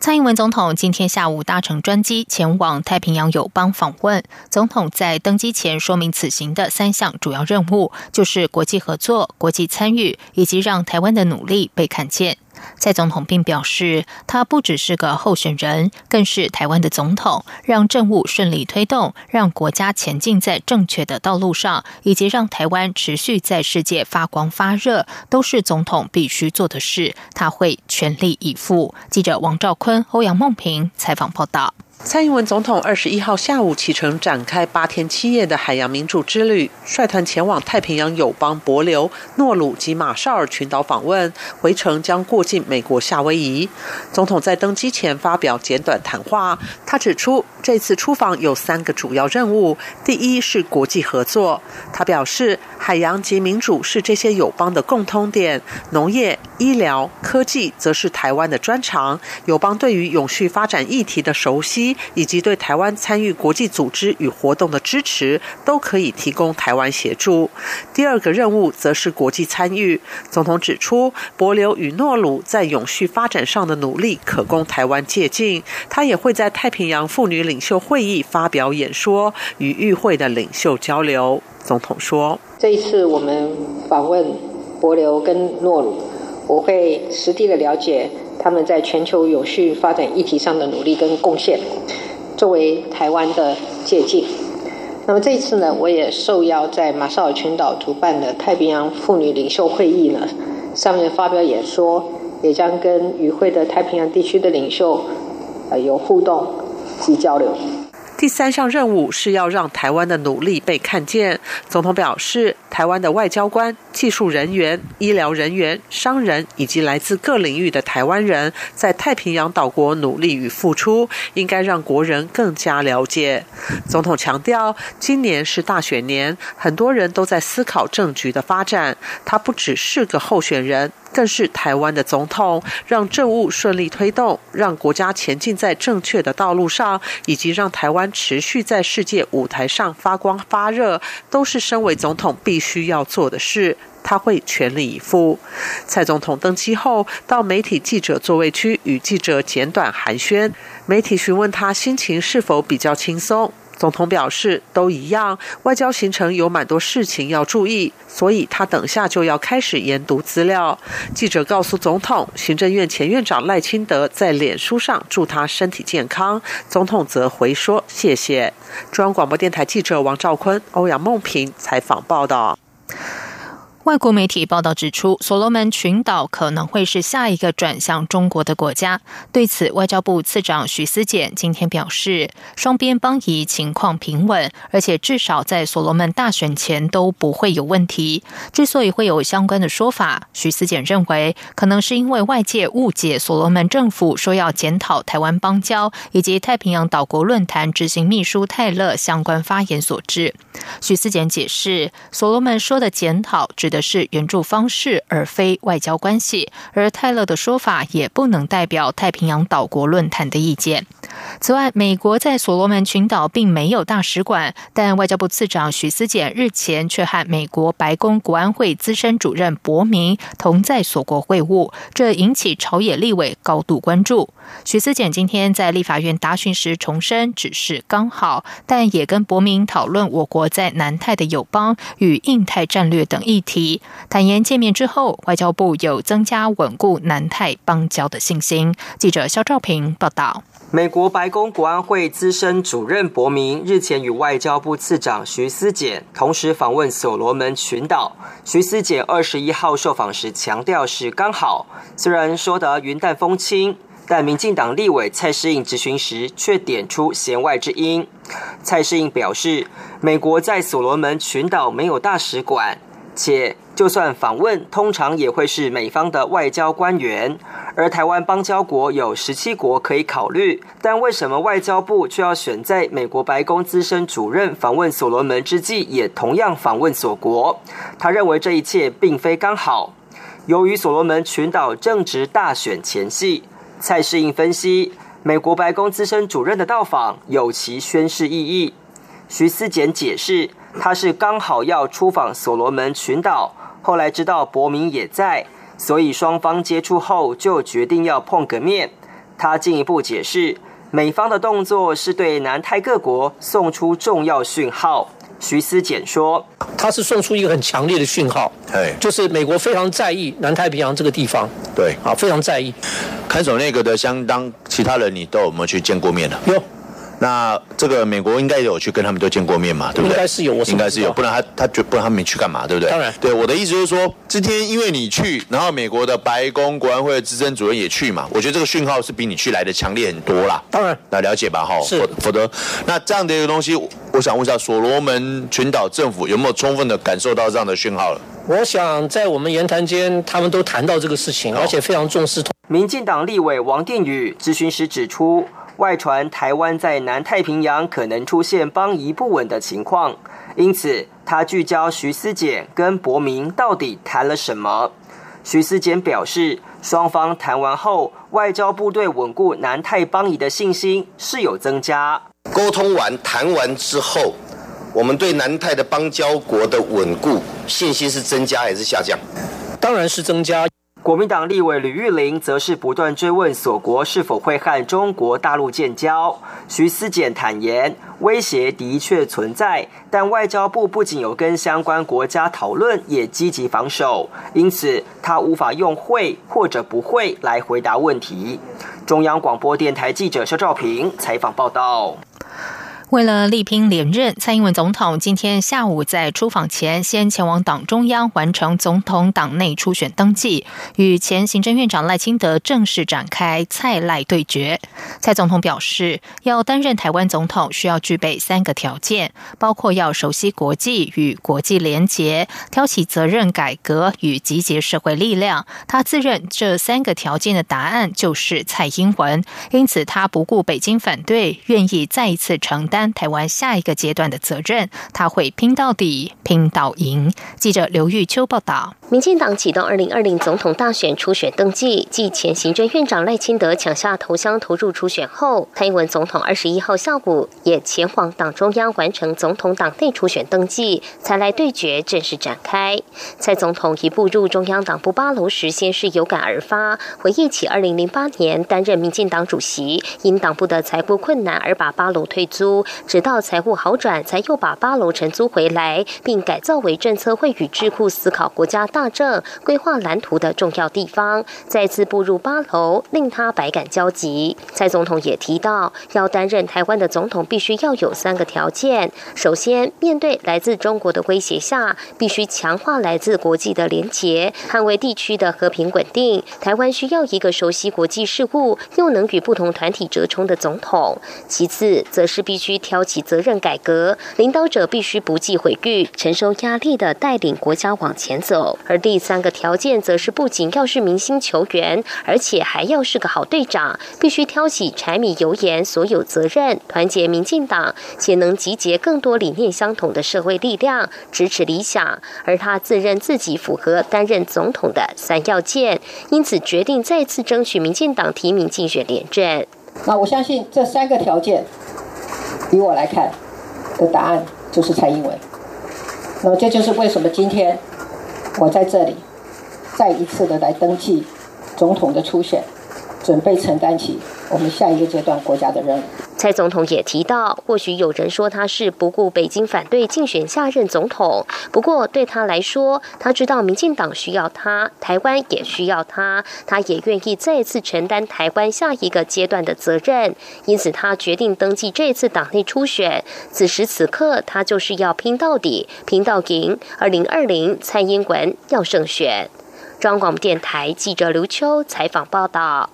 蔡英文总统今天下午搭乘专机前往太平洋友邦访问。总统在登机前说明，此行的三项主要任务就是国际合作、国际参与，以及让台湾的努力被看见。蔡总统并表示，他不只是个候选人，更是台湾的总统，让政务顺利推动，让国家前进在正确的道路上，以及让台湾持续在世界发光发热，都是总统必须做的事。他会全力以赴。记者王兆坤、欧阳梦平采访报道。蔡英文总统二十一号下午启程，展开八天七夜的海洋民主之旅，率团前往太平洋友邦帛琉、诺鲁及马绍尔群岛访问，回程将过境美国夏威夷。总统在登机前发表简短谈话，他指出这次出访有三个主要任务，第一是国际合作。他表示，海洋及民主是这些友邦的共通点，农业、医疗、科技则是台湾的专长。友邦对于永续发展议题的熟悉。以及对台湾参与国际组织与活动的支持，都可以提供台湾协助。第二个任务则是国际参与。总统指出，博流与诺鲁在永续发展上的努力可供台湾借鉴。他也会在太平洋妇女领袖会议发表演说，与与会的领袖交流。总统说：“这一次我们访问博流跟诺鲁，我会实地的了解。”他们在全球有序发展议题上的努力跟贡献，作为台湾的借鉴。那么这一次呢，我也受邀在马绍尔群岛主办的太平洋妇女领袖会议呢，上面发表演说，也将跟与会的太平洋地区的领袖呃有互动及交流。第三项任务是要让台湾的努力被看见。总统表示，台湾的外交官、技术人员、医疗人员、商人以及来自各领域的台湾人在太平洋岛国努力与付出，应该让国人更加了解。总统强调，今年是大选年，很多人都在思考政局的发展。他不只是个候选人。更是台湾的总统，让政务顺利推动，让国家前进在正确的道路上，以及让台湾持续在世界舞台上发光发热，都是身为总统必须要做的事。他会全力以赴。蔡总统登机后，到媒体记者座位区与记者简短寒暄，媒体询问他心情是否比较轻松。总统表示，都一样。外交行程有蛮多事情要注意，所以他等下就要开始研读资料。记者告诉总统，行政院前院长赖清德在脸书上祝他身体健康，总统则回说谢谢。中央广播电台记者王兆坤、欧阳梦平采访报道。外国媒体报道指出，所罗门群岛可能会是下一个转向中国的国家。对此，外交部次长徐思俭今天表示，双边邦谊情况平稳，而且至少在所罗门大选前都不会有问题。之所以会有相关的说法，徐思俭认为，可能是因为外界误解所罗门政府说要检讨台湾邦交以及太平洋岛国论坛执行秘书泰勒相关发言所致。徐思俭解释，所罗门说的检讨的是援助方式，而非外交关系。而泰勒的说法也不能代表太平洋岛国论坛的意见。此外，美国在所罗门群岛并没有大使馆，但外交部次长许思俭日前却和美国白宫国安会资深主任伯明同在所国会晤，这引起朝野立委高度关注。许思俭今天在立法院答询时重申，只是刚好，但也跟伯明讨论我国在南太的友邦与印太战略等议题。坦言见面之后，外交部有增加稳固南太邦交的信心。记者肖兆平报道。美国白宫国安会资深主任伯明日前与外交部次长徐思俭同时访问所罗门群岛。徐思俭二十一号受访时强调是刚好，虽然说得云淡风轻，但民进党立委蔡适应质询时却点出弦外之音。蔡适应表示，美国在所罗门群岛没有大使馆。且就算访问，通常也会是美方的外交官员。而台湾邦交国有十七国可以考虑，但为什么外交部却要选在美国白宫资深主任访问所罗门之际，也同样访问所国？他认为这一切并非刚好。由于所罗门群岛正值大选前夕，蔡世应分析，美国白宫资深主任的到访有其宣示意义。徐思简解释，他是刚好要出访所罗门群岛，后来知道伯明也在。所以双方接触后就决定要碰个面。他进一步解释，美方的动作是对南太各国送出重要讯号。徐思简说：“他是送出一个很强烈的讯号，哎，就是美国非常在意南太平洋这个地方，对，啊，非常在意。看守那个的相当其他人，你都有没有去见过面呢？有。”那这个美国应该有去跟他们都见过面嘛，对不对？应该是有，我应该是有，不然他他觉不然他没去干嘛，对不对？当然，对我的意思就是说，今天因为你去，然后美国的白宫国安会的资深主任也去嘛，我觉得这个讯号是比你去来的强烈很多啦。当然，那了解吧，哈，是，否则那这样的一个东西，我想问一下，所罗门群岛政府有没有充分的感受到这样的讯号了？我想在我们言谈间，他们都谈到这个事情，而且非常重视。民进党立委王定宇咨询时指出。外传台湾在南太平洋可能出现邦谊不稳的情况，因此他聚焦徐思简跟伯明到底谈了什么。徐思简表示，双方谈完后，外交部对稳固南太邦谊的信心是有增加。沟通完、谈完之后，我们对南太的邦交国的稳固信心是增加还是下降？当然是增加。国民党立委吕玉玲则是不断追问锁国是否会和中国大陆建交。徐思俭坦言，威胁的确存在，但外交部不仅有跟相关国家讨论，也积极防守，因此他无法用会或者不会来回答问题。中央广播电台记者肖兆平采访报道。为了力拼连任，蔡英文总统今天下午在出访前，先前往党中央完成总统党内初选登记，与前行政院长赖清德正式展开蔡赖对决。蔡总统表示，要担任台湾总统，需要具备三个条件，包括要熟悉国际与国际联结，挑起责任改革与集结社会力量。他自认这三个条件的答案就是蔡英文，因此他不顾北京反对，愿意再一次承担。台湾下一个阶段的责任，他会拼到底，拼到赢。记者刘玉秋报道。民进党启动二零二零总统大选初选登记，继前行政院长赖清德抢下头箱投入初选后，蔡英文总统二十一号下午也前往党中央完成总统党内初选登记，才来对决正式展开。蔡总统一步入中央党部八楼时，先是有感而发，回忆起二零零八年担任民进党主席，因党部的财务困难而把八楼退租。直到财务好转，才又把八楼承租回来，并改造为政策会与智库思考国家大大政、规划蓝图的重要地方。再次步入八楼，令他百感交集。蔡总统也提到，要担任台湾的总统，必须要有三个条件：首先，面对来自中国的威胁下，必须强化来自国际的连结，捍卫地区的和平稳定。台湾需要一个熟悉国际事务，又能与不同团体折冲的总统。其次，则是必须。挑起责任改革，领导者必须不计毁誉、承受压力的带领国家往前走。而第三个条件，则是不仅要是明星球员，而且还要是个好队长，必须挑起柴米油盐所有责任，团结民进党，且能集结更多理念相同的社会力量，支持理想。而他自认自己符合担任总统的三要件，因此决定再次争取民进党提名竞选连任。那我相信这三个条件。以我来看，的答案就是蔡英文。那这就是为什么今天我在这里再一次的来登记总统的初选，准备承担起我们下一个阶段国家的任务。蔡总统也提到，或许有人说他是不顾北京反对竞选下任总统，不过对他来说，他知道民进党需要他，台湾也需要他，他也愿意再次承担台湾下一个阶段的责任，因此他决定登记这次党内初选。此时此刻，他就是要拼到底，拼到赢。二零二零，蔡英文要胜选。中央广播电台记者刘秋采访报道。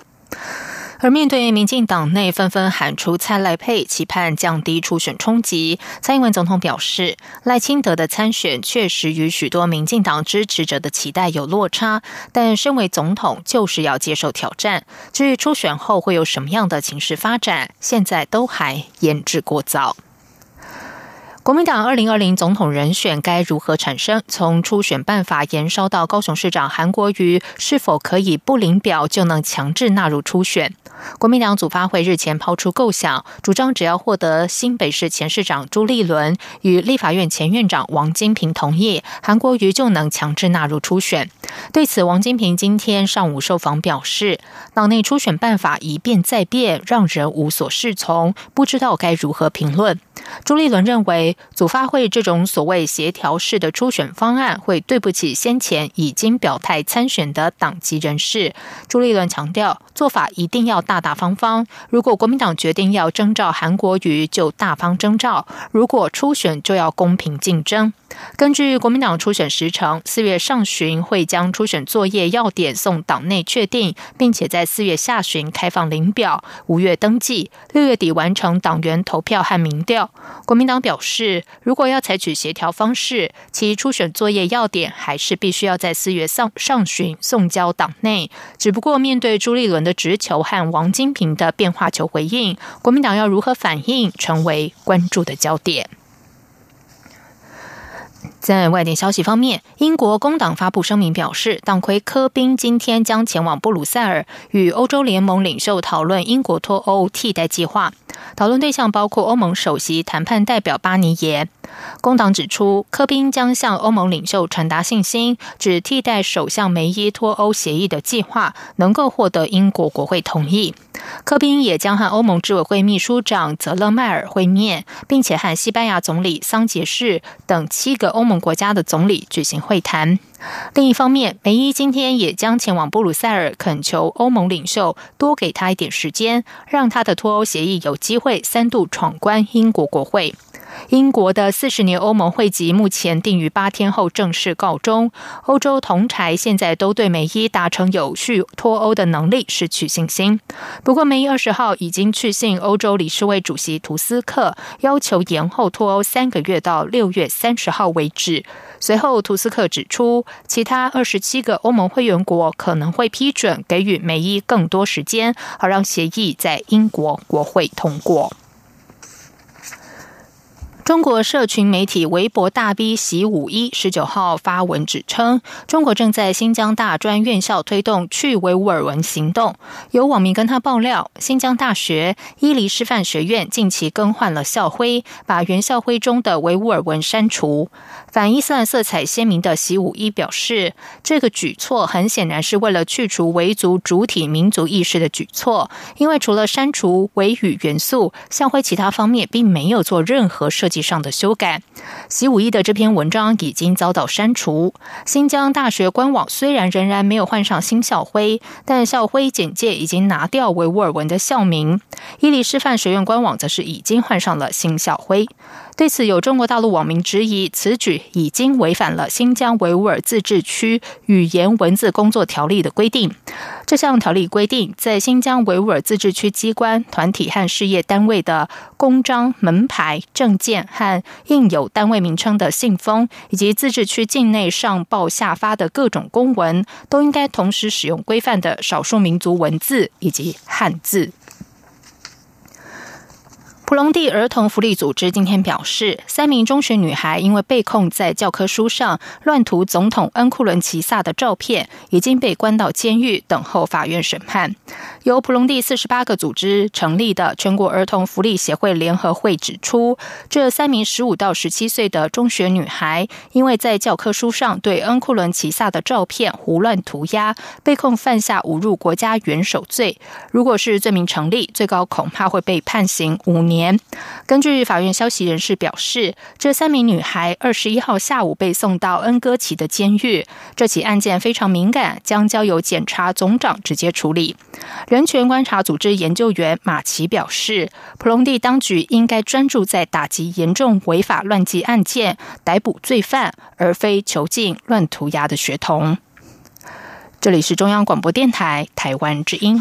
而面对民进党内纷纷喊出蔡赖配，期盼降低初选冲击，蔡英文总统表示，赖清德的参选确实与许多民进党支持者的期待有落差，但身为总统就是要接受挑战。至于初选后会有什么样的情势发展，现在都还言之过早。国民党二零二零总统人选该如何产生？从初选办法延烧到高雄市长韩国瑜是否可以不领表就能强制纳入初选？国民党组发会日前抛出构想，主张只要获得新北市前市长朱立伦与立法院前院长王金平同意，韩国瑜就能强制纳入初选。对此，王金平今天上午受访表示，党内初选办法一变再变，让人无所适从，不知道该如何评论。朱立伦认为，组发会这种所谓协调式的初选方案，会对不起先前已经表态参选的党籍人士。朱立伦强调，做法一定要大大方方。如果国民党决定要征召韩国瑜，就大方征召；如果初选，就要公平竞争。根据国民党初选时程，四月上旬会将初选作业要点送党内确定，并且在四月下旬开放领表，五月登记，六月底完成党员投票和民调。国民党表示，如果要采取协调方式，其初选作业要点还是必须要在四月上上旬送交党内。只不过面对朱立伦的直球和王金平的变化球回应，国民党要如何反应，成为关注的焦点。在外电消息方面，英国工党发布声明表示，党魁科宾今天将前往布鲁塞尔与欧洲联盟领袖讨论英国脱欧替代计划。讨论对象包括欧盟首席谈判代表巴尼耶。工党指出，科宾将向欧盟领袖传达信心，指替代首相梅伊脱欧协议的计划能够获得英国国会同意。科宾也将和欧盟执委会秘书长泽勒迈尔会面，并且和西班牙总理桑杰士等七个欧盟国家的总理举行会谈。另一方面，梅伊今天也将前往布鲁塞尔，恳求欧盟领袖多给他一点时间，让他的脱欧协议有机会三度闯关英国国会。英国的四十年欧盟会籍目前定于八天后正式告终。欧洲同台现在都对梅伊达成有序脱欧的能力失去信心。不过，梅伊二十号已经去信欧洲理事会主席图斯克，要求延后脱欧三个月到六月三十号为止。随后，图斯克指出，其他二十七个欧盟会员国可能会批准给予美伊更多时间，好让协议在英国国会通过。中国社群媒体微博大 V 习五一十九号发文指称，中国正在新疆大专院校推动去维吾尔文行动。有网民跟他爆料，新疆大学伊犁师范学院近期更换了校徽，把原校徽中的维吾尔文删除。反伊斯兰色彩鲜明的习五一表示，这个举措很显然是为了去除维族主体民族意识的举措，因为除了删除维语元素，校徽其他方面并没有做任何设计。上的修改，习武一的这篇文章已经遭到删除。新疆大学官网虽然仍然没有换上新校徽，但校徽简介已经拿掉维吾尔文的校名。伊犁师范学院官网则是已经换上了新校徽。对此，有中国大陆网民质疑，此举已经违反了新疆维吾尔自治区语言文字工作条例的规定。这项条例规定，在新疆维吾尔自治区机关、团体和事业单位的公章、门牌、证件和印有单位名称的信封，以及自治区境内上报下发的各种公文，都应该同时使用规范的少数民族文字以及汉字。普隆蒂儿童福利组织今天表示，三名中学女孩因为被控在教科书上乱涂总统恩库伦齐萨的照片，已经被关到监狱等候法院审判。由普隆蒂四十八个组织成立的全国儿童福利协会联合会指出，这三名十五到十七岁的中学女孩，因为在教科书上对恩库伦齐萨的照片胡乱涂鸦，被控犯下侮辱国家元首罪。如果是罪名成立，最高恐怕会被判刑五年。年，根据法院消息人士表示，这三名女孩二十一号下午被送到恩戈奇的监狱。这起案件非常敏感，将交由检察总长直接处理。人权观察组织研究员马奇表示，普隆蒂当局应该专注在打击严重违法乱纪案件，逮捕罪犯，而非囚禁乱涂鸦的学童。这里是中央广播电台台湾之音。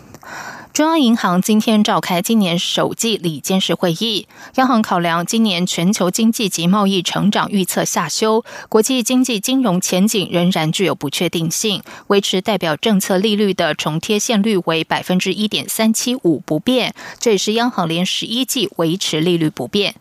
中央银行今天召开今年首季理监事会议，央行考量今年全球经济及贸易成长预测下修，国际经济金融前景仍然具有不确定性，维持代表政策利率的重贴现率为百分之一点三七五不变，这也是央行连十一季维持利率不变。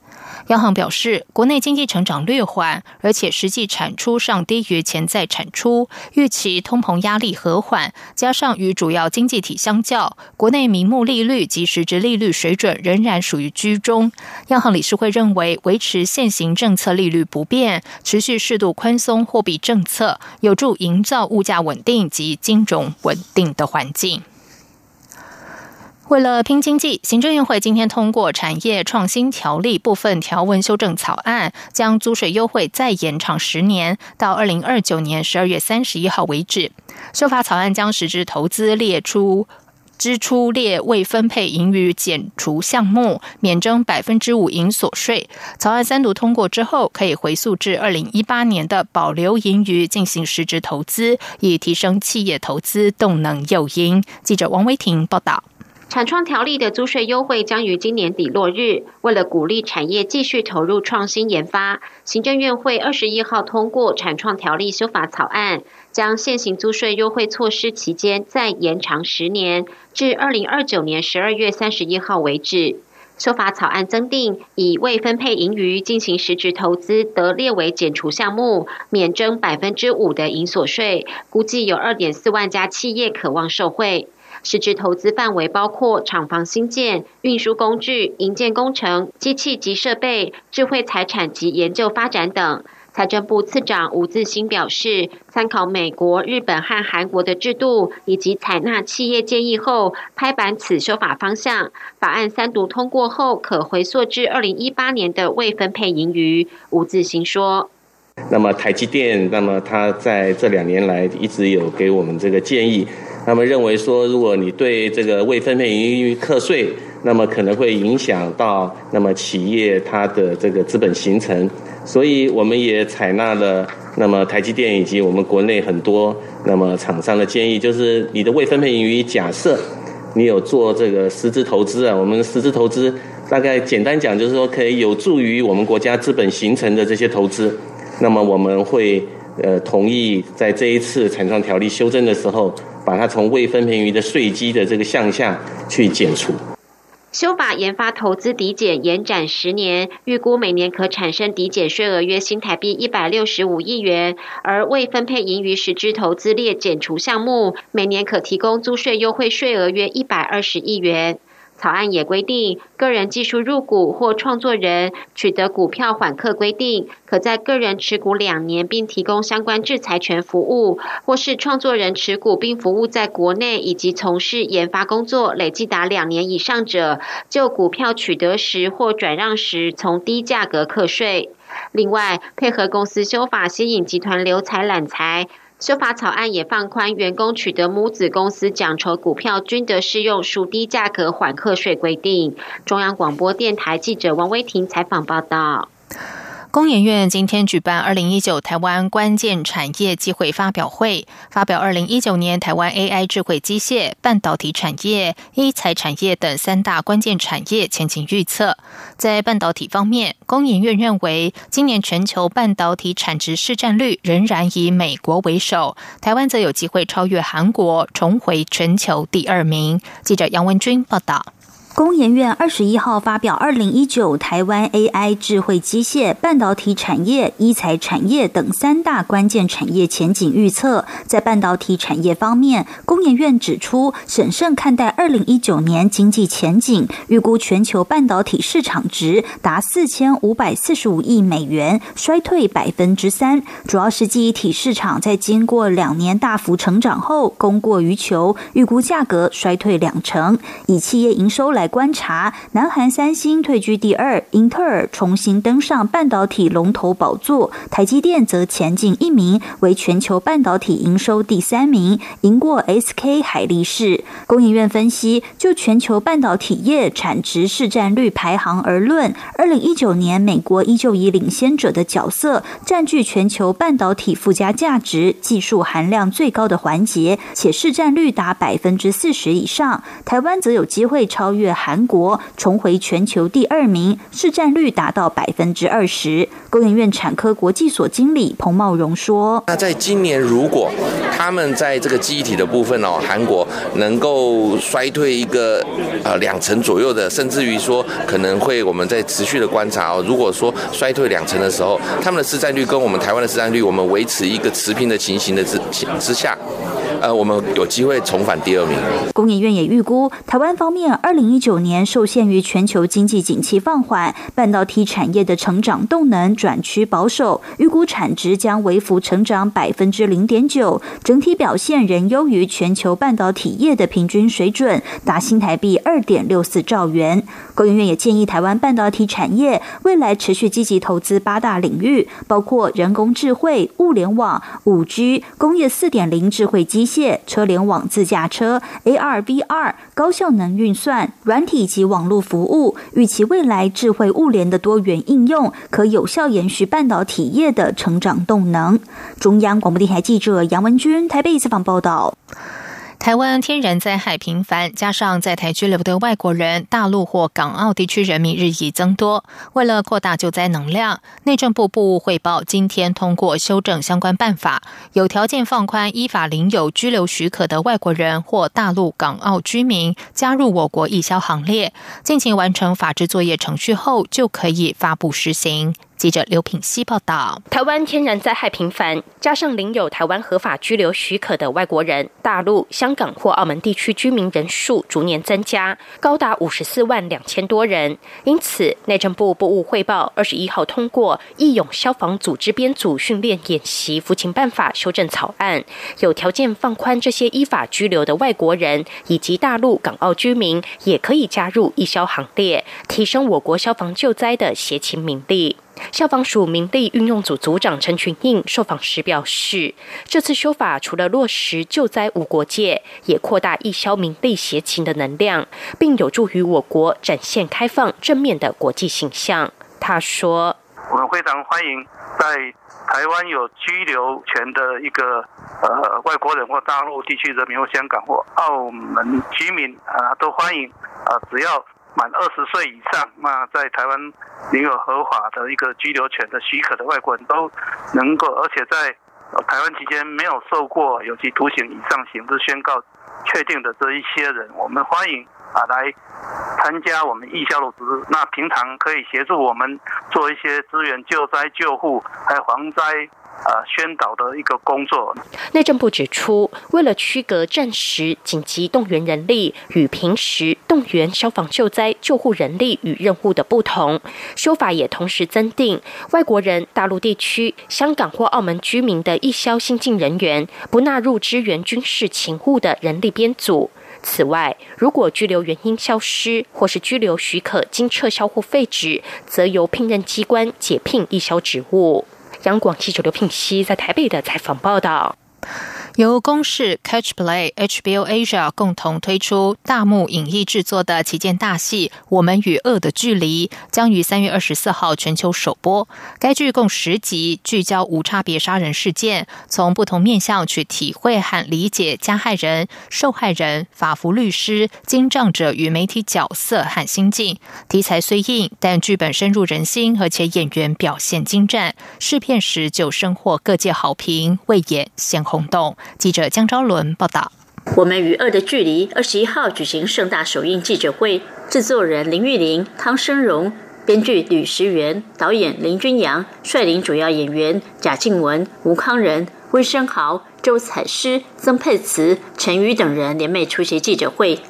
央行表示，国内经济成长略缓，而且实际产出上低于潜在产出，预期通膨压力和缓，加上与主要经济体相较，国内名目利率及实质利率水准仍然属于居中。央行理事会认为，维持现行政策利率不变，持续适度宽松货币政策，有助营造物价稳定及金融稳定的环境。为了拼经济，行政院会今天通过产业创新条例部分条文修正草案，将租税优惠再延长十年，到二零二九年十二月三十一号为止。修法草案将实质投资列出支出列未分配盈余减除项目，免征百分之五营所税。草案三读通过之后，可以回溯至二零一八年的保留盈余进行实质投资，以提升企业投资动能诱因。记者王威婷报道。产创条例的租税优惠将于今年底落日。为了鼓励产业继续投入创新研发，行政院会二十一号通过产创条例修法草案，将现行租税优惠措施期间再延长十年，至二零二九年十二月三十一号为止。修法草案增订，以未分配盈余进行实质投资得列为减除项目，免征百分之五的营所税。估计有二点四万家企业渴望受惠。实质投资范围包括厂房新建、运输工具、营建工程、机器及设备、智慧财产及研究发展等。财政部次长吴自兴表示，参考美国、日本和韩国的制度，以及采纳企业建议后，拍板此修法方向。法案三读通过后，可回溯至二零一八年的未分配盈余。吴自兴说：“那么台积电，那么他在这两年来一直有给我们这个建议。”他们认为说，如果你对这个未分配盈余课税，那么可能会影响到那么企业它的这个资本形成，所以我们也采纳了那么台积电以及我们国内很多那么厂商的建议，就是你的未分配盈余假设你有做这个实质投资啊，我们实质投资大概简单讲就是说可以有助于我们国家资本形成的这些投资，那么我们会呃同意在这一次产创条例修正的时候。把它从未分配余的税基的这个项下去减除。修法研发投资抵减延展十年，预估每年可产生抵减税额约新台币一百六十五亿元，而未分配盈余实质投资列减除项目，每年可提供租税优惠税额约一百二十亿元。草案也规定，个人技术入股或创作人取得股票缓课规定，可在个人持股两年并提供相关制裁权服务，或是创作人持股并服务在国内以及从事研发工作累计达两年以上者，就股票取得时或转让时从低价格课税。另外，配合公司修法，吸引集团留财揽财。修法草案也放宽员工取得母子公司奖酬股票均得适用属低价格缓课税规定。中央广播电台记者王威婷采访报道。工研院今天举办二零一九台湾关键产业机会发表会，发表二零一九年台湾 AI 智慧机械、半导体产业、医材产业等三大关键产业前景预测。在半导体方面，工研院认为，今年全球半导体产值市占率仍然以美国为首，台湾则有机会超越韩国，重回全球第二名。记者杨文君报道。工研院二十一号发表二零一九台湾 AI 智慧机械、半导体产业、医材产业等三大关键产业前景预测。在半导体产业方面，工研院指出，审慎看待二零一九年经济前景，预估全球半导体市场值达四千五百四十五亿美元，衰退百分之三。主要是记忆体市场在经过两年大幅成长后，供过于求，预估价格衰退两成。以企业营收来。来观察，南韩三星退居第二，英特尔重新登上半导体龙头宝座，台积电则前进一名，为全球半导体营收第三名，赢过 SK 海力士。工研院分析，就全球半导体业产值市占率排行而论，二零一九年美国依旧以领先者的角色，占据全球半导体附加价值、技术含量最高的环节，且市占率达百分之四十以上。台湾则有机会超越韩国，重回全球第二名，市占率达到百分之二十。工研院产科国际所经理彭茂荣说：“那在今年，如果他们在这个记忆体的部分哦，韩国能够衰退一个呃两成左右的，甚至于说可能会我们在持续的观察哦，如果说衰退两成的时候，他们的市占率跟我们台湾的市占率，我们维持一个持平的情形的之之下。”呃，我们有机会重返第二名。工研院也预估，台湾方面二零一九年受限于全球经济景气放缓，半导体产业的成长动能转趋保守，预估产值将微幅成长百分之零点九，整体表现仍优于全球半导体业的平均水准，达新台币二点六四兆元。工研院也建议台湾半导体产业未来持续积极投资八大领域，包括人工智慧、物联网、五 G、工业四点零智慧机械。车联网、自驾车、AR、VR、高效能运算、软体及网络服务，预期未来智慧物联的多元应用，可有效延续半导体业的成长动能。中央广播电台记者杨文君台北采访报道。台湾天然灾害频繁，加上在台居留的外国人、大陆或港澳地区人民日益增多。为了扩大救灾能量，内政部部务汇报今天通过修正相关办法，有条件放宽依法领有居留许可的外国人或大陆、港澳居民加入我国义消行列。进行完成法制作业程序后，就可以发布实行。记者刘品希报道：台湾天然灾害频繁，加上领有台湾合法居留许可的外国人、大陆、香港或澳门地区居民人数逐年增加，高达五十四万两千多人。因此，内政部部务汇报二十一号通过《义勇消防组织编组训练演习服勤办法》修正草案，有条件放宽这些依法居留的外国人以及大陆、港澳居民也可以加入义消行列，提升我国消防救灾的协勤名力。消防署民力运用组组长陈群应受访时表示，这次修法除了落实救灾无国界，也扩大义消民力协勤的能量，并有助于我国展现开放正面的国际形象。他说：“我们非常欢迎在台湾有居留权的一个呃外国人或大陆地区人民或香港或澳门居民啊，都欢迎啊，只要。”满二十岁以上，那在台湾领有合法的一个居留权的许可的外国人都能够，而且在台湾期间没有受过有期徒刑以上刑事宣告确定的这一些人，我们欢迎啊来参加我们义消的组织。那平常可以协助我们做一些资源救灾救护，还有防灾。呃，宣导的一个工作。内政部指出，为了区隔战时紧急动员人力与平时动员消防救灾救护人力与任务的不同，修法也同时增订外国人、大陆地区、香港或澳门居民的义消新进人员不纳入支援军事勤务的人力编组。此外，如果拘留原因消失或是拘留许可经撤销或废止，则由聘任机关解聘一销职务。央广记者刘聘熙在台北的采访报道。由公视、Catch Play、HBO Asia 共同推出大幕影艺制作的旗舰大戏《我们与恶的距离》，将于三月二十四号全球首播。该剧共十集，聚焦无差别杀人事件，从不同面向去体会和理解加害人、受害人、法服律师、经仗者与媒体角色和心境。题材虽硬，但剧本深入人心，而且演员表现精湛，试片时就深获各界好评，未演先轰动。记者江昭伦报道：我们与恶的距离二十一号举行盛大首映记者会，制作人林玉玲、汤生荣，编剧吕时元，导演林君阳，率领主要演员贾静雯、吴康仁、温升豪、周采诗、曾沛慈、陈宇等人联袂出席记者会。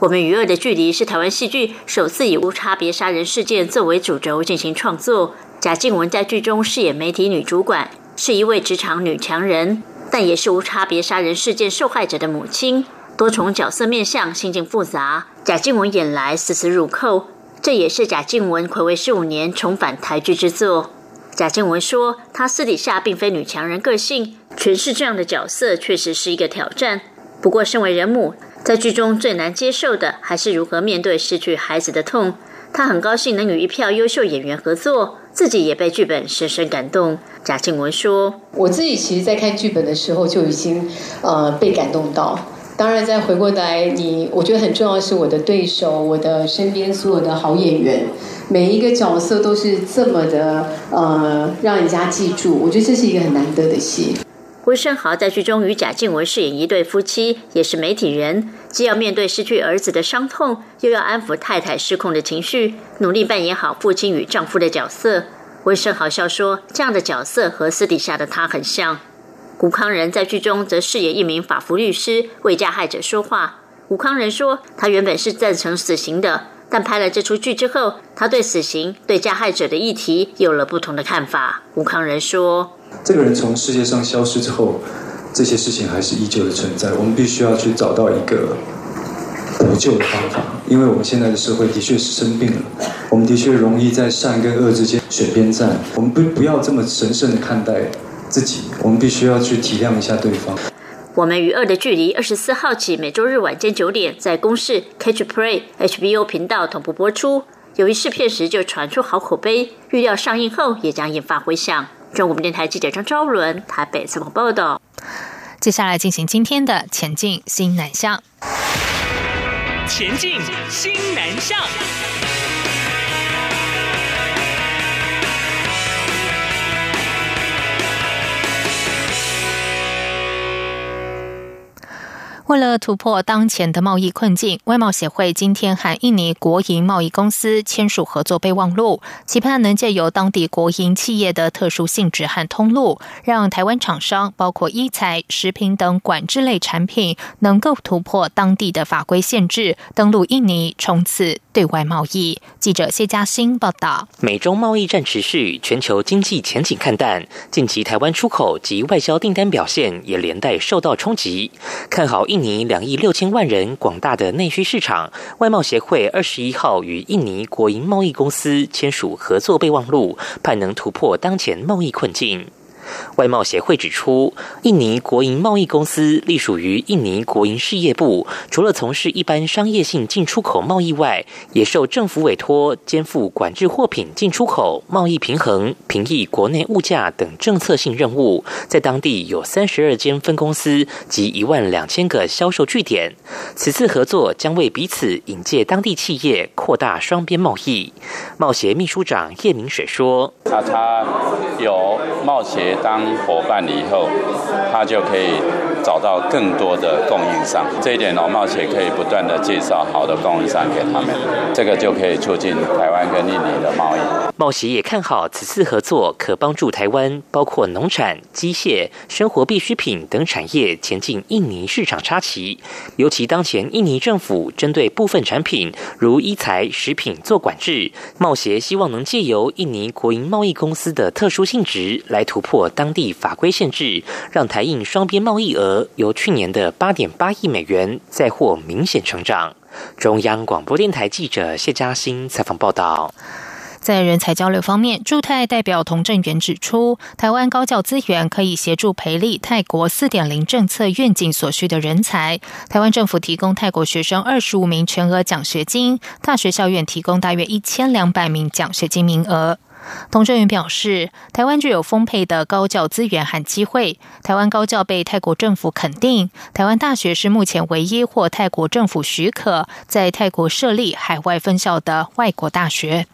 我们与恶的距离是台湾戏剧首次以无差别杀人事件作为主轴进行创作。贾静雯在剧中饰演媒体女主管，是一位职场女强人。但也是无差别杀人事件受害者的母亲。多重角色面相，心境复杂。贾静雯演来丝丝入扣，这也是贾静雯暌违十五年重返台剧之作。贾静雯说：“她私底下并非女强人个性，诠释这样的角色确实是一个挑战。不过，身为人母，在剧中最难接受的还是如何面对失去孩子的痛。她很高兴能与一票优秀演员合作，自己也被剧本深深感动。”贾静雯说：“我自己其实，在看剧本的时候就已经呃被感动到。当然，再回过来，你我觉得很重要是我的对手，我的身边所有的好演员。”每一个角色都是这么的呃，让人家记住。我觉得这是一个很难得的戏。温升豪在剧中与贾静雯饰演一对夫妻，也是媒体人，既要面对失去儿子的伤痛，又要安抚太太失控的情绪，努力扮演好父亲与丈夫的角色。温升豪笑说：“这样的角色和私底下的他很像。”吴康仁在剧中则饰演一名法服律师，为加害者说话。吴康仁说：“他原本是赞成死刑的。”但拍了这出剧之后，他对死刑、对加害者的议题有了不同的看法。吴康仁说：“这个人从世界上消失之后，这些事情还是依旧的存在。我们必须要去找到一个补救的方法，因为我们现在的社会的确是生病了，我们的确容易在善跟恶之间选边站。我们不不要这么神圣的看待自己，我们必须要去体谅一下对方。”我们与恶的距离，二十四号起每周日晚间九点在公视 Catch Play HBO 频道同步播出。由于试片时就传出好口碑，预料上映后也将引发回响。中国电台记者张昭伦台北采访报道。接下来进行今天的前进新南向。前进新南向。为了突破当前的贸易困境，外贸协会今天和印尼国营贸易公司签署合作备忘录，期盼能借由当地国营企业的特殊性质和通路，让台湾厂商包括医材、食品等管制类产品，能够突破当地的法规限制，登陆印尼，冲刺对外贸易。记者谢嘉欣报道：美中贸易战持续，全球经济前景看淡，近期台湾出口及外销订单表现也连带受到冲击，看好。印尼两亿六千万人广大的内需市场，外贸协会二十一号与印尼国营贸易公司签署合作备忘录，盼能突破当前贸易困境。外贸协会指出，印尼国营贸易公司隶属于印尼国营事业部，除了从事一般商业性进出口贸易外，也受政府委托肩负管制货品进出口、贸易平衡、平抑国内物价等政策性任务。在当地有三十二间分公司及一万两千个销售据点。此次合作将为彼此引介当地企业，扩大双边贸易。贸协秘书长叶明水说：“他他有贸协。”当伙伴以后，他就可以找到更多的供应商。这一点，农贸协可以不断的介绍好的供应商给他们，这个就可以促进台湾跟印尼的贸易。贸协也看好此次合作可帮助台湾，包括农产、机械、生活必需品等产业前进印尼市场插旗。尤其当前印尼政府针对部分产品，如医材、食品做管制，贸协希望能借由印尼国营贸易公司的特殊性质来突破。当地法规限制，让台印双边贸易额由去年的八点八亿美元再获明显成长。中央广播电台记者谢嘉欣采访报道。在人才交流方面，驻泰代表童振源指出，台湾高教资源可以协助培力泰国四点零政策愿景所需的人才。台湾政府提供泰国学生二十五名全额奖学金，大学校院提供大约一千两百名奖学金名额。童振源表示，台湾具有丰沛的高教资源和机会。台湾高教被泰国政府肯定，台湾大学是目前唯一获泰国政府许可在泰国设立海外分校的外国大学。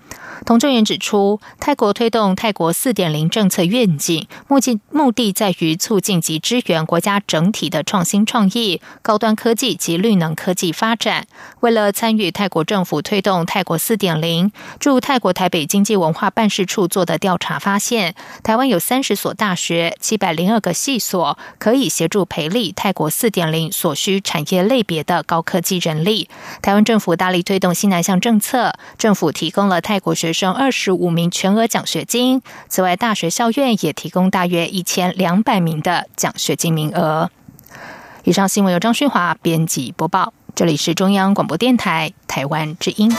童正元指出，泰国推动泰国四点零政策愿景，目的目的在于促进及支援国家整体的创新创意、高端科技及绿能科技发展。为了参与泰国政府推动泰国四点零，驻泰国台北经济文化办事处做的调查发现，台湾有三十所大学、七百零二个系所，可以协助培力泰国四点零所需产业类别的高科技人力。台湾政府大力推动新南向政策，政府提供了泰国学。生二十五名全额奖学金，此外，大学校院也提供大约一千两百名的奖学金名额。以上新闻由张旭华编辑播报，这里是中央广播电台台湾之音。